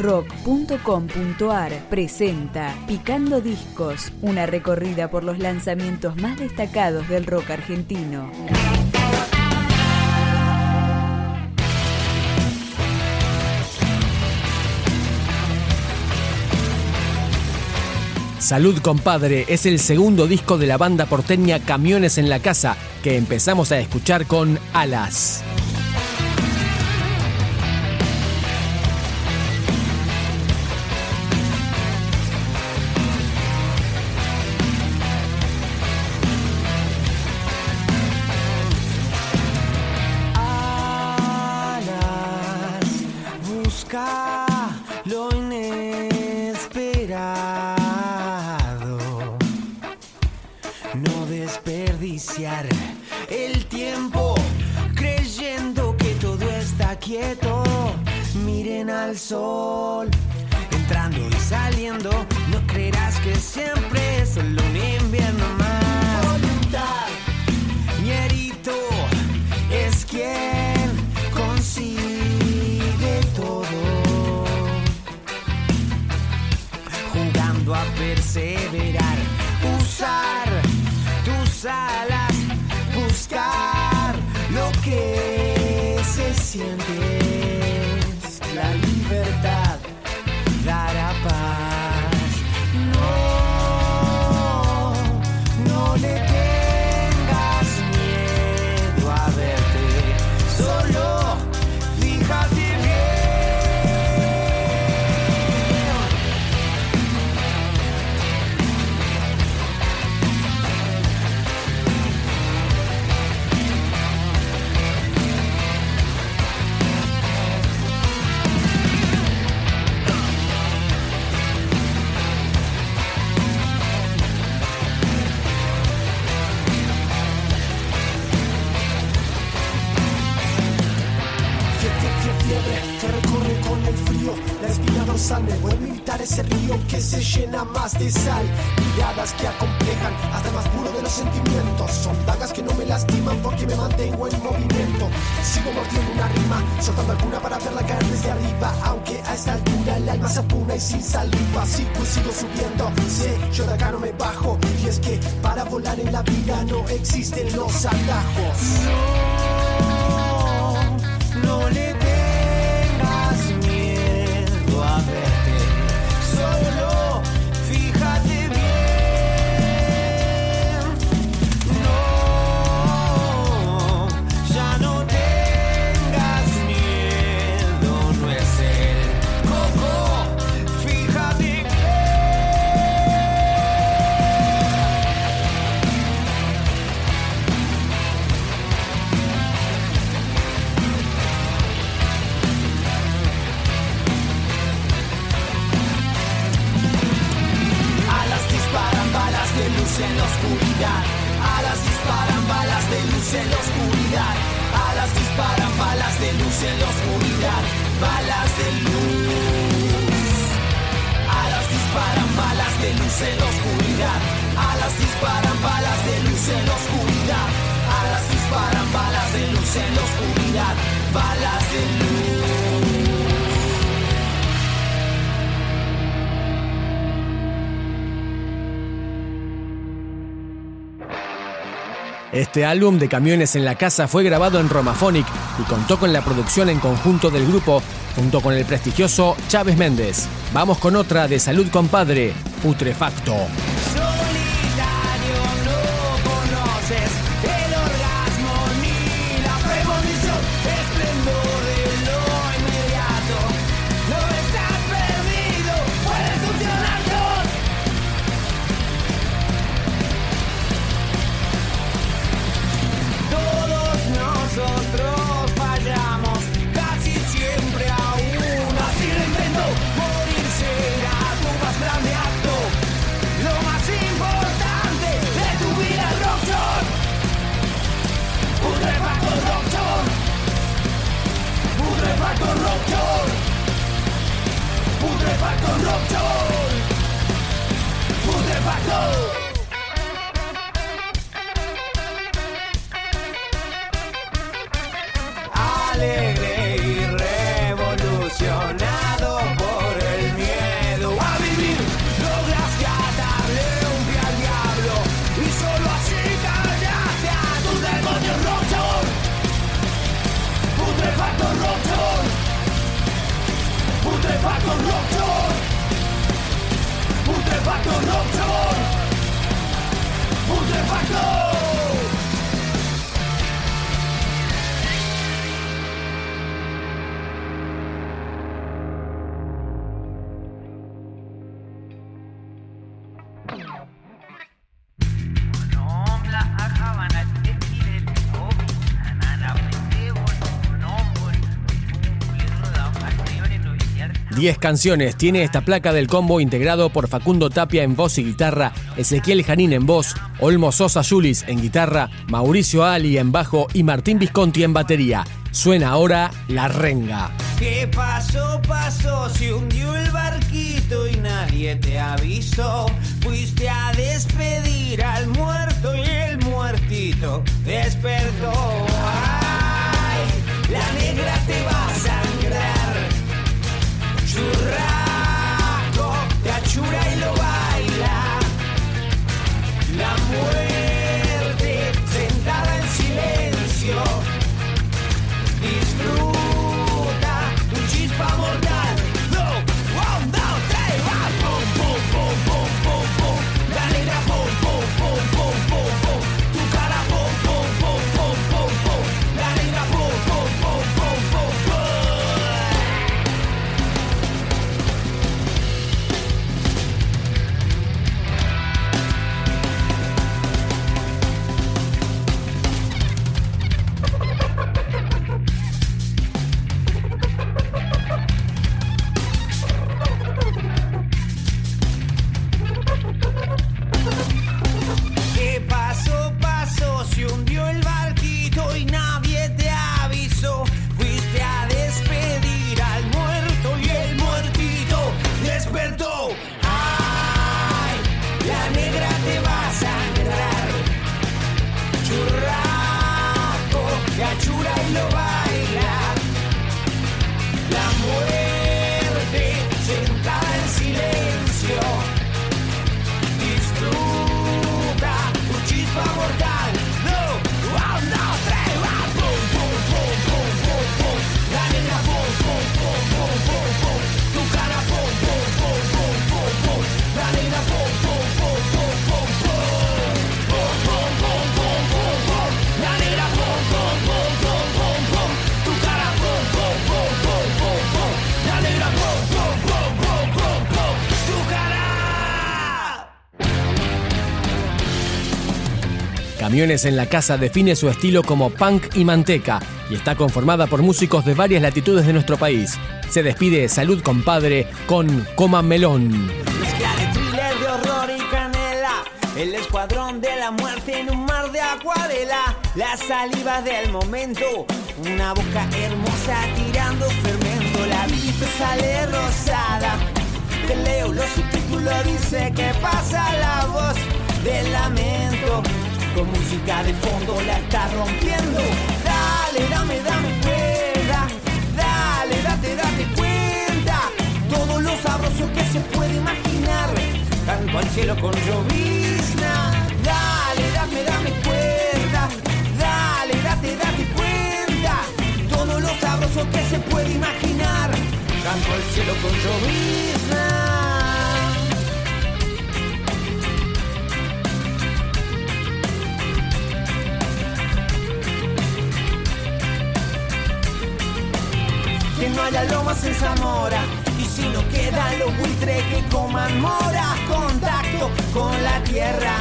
rock.com.ar presenta Picando Discos, una recorrida por los lanzamientos más destacados del rock argentino. Salud Compadre es el segundo disco de la banda porteña Camiones en la Casa que empezamos a escuchar con Alas. Al sol, entrando y saliendo. No creerás que siempre es solo un invierno más. Voluntad, ñerito, es quien consigue todo. Jugando a perseverar, usar tus alas buscar lo que se siente ese río que se llena más de sal. Miradas que acomplejan hasta el más puro de los sentimientos. Son dagas que no me lastiman porque me mantengo en movimiento. Sigo mordiendo una rima, soltando alguna para verla caer desde arriba. Aunque a esta altura el alma se apuna y sin saliva. Sigo sigo subiendo. Sé, yo de acá no me bajo. Y es que para volar en la vida no existen los atajos. No, no le luz en la oscuridad. Alas disparan balas de luz en la oscuridad. Balas de luz. Alas disparan balas de luz en la oscuridad. Alas disparan balas de luz en la oscuridad. Alas disparan balas de luz en la oscuridad. Balas de luz. Este álbum de Camiones en la Casa fue grabado en Romaphonic y contó con la producción en conjunto del grupo junto con el prestigioso Chávez Méndez. Vamos con otra de Salud Compadre, Putrefacto. corrupto facto no opción. Un de. 10 canciones tiene esta placa del combo integrado por Facundo Tapia en voz y guitarra, Ezequiel Janín en voz, Olmo Sosa Yulis en guitarra, Mauricio Ali en bajo y Martín Visconti en batería. Suena ahora La Renga. ¿Qué pasó, pasó? Se hundió el barquito y nadie te avisó. Fuiste a despedir al muerto y el muertito despertó. Camiones en la Casa define su estilo como punk y manteca y está conformada por músicos de varias latitudes de nuestro país. Se despide Salud Compadre con Coman Melón. De de horror. El escuadrón de la muerte en un mar de acuarela. La saliva del momento. Una boca hermosa tirando fermento. La vista sale rosada. Te leo los subtítulos, dice que pasa la voz del lamento. Con música de fondo la está rompiendo. Dale, dame, dame cuerda. Dale, date, date cuenta. Todo lo sabroso que se puede imaginar. Canto al cielo con llovizna. Dale, dame, dame cuerda. Dale, date, date cuenta. Todo lo sabroso que se puede imaginar. Canto al cielo con llovizna. No haya lomas en Zamora. Y si no quedan los buitres que coman mora, contacto con la tierra,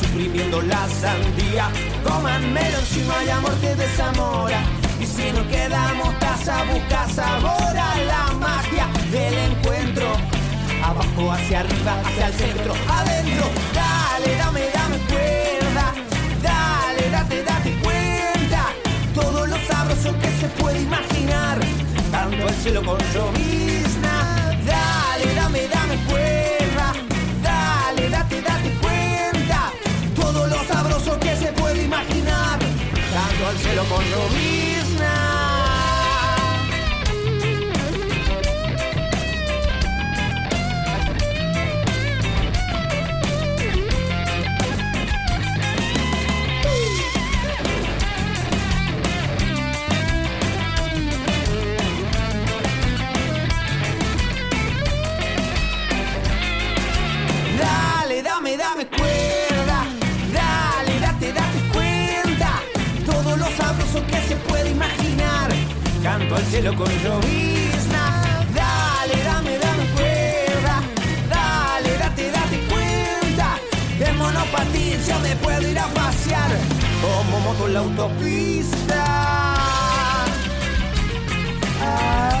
suprimiendo la sandía. Coman melón si no hay muerte de Zamora. Y si no queda mostaza, busca sabor a la magia del encuentro. Abajo, hacia arriba, hacia el centro, adentro. Dale, Tanto el cielo al cielo con llovizna. Dale, dame, dame cuerda. Dale, date, date cuenta. En monopatín yo me puedo ir a pasear como moto en la autopista. Ah,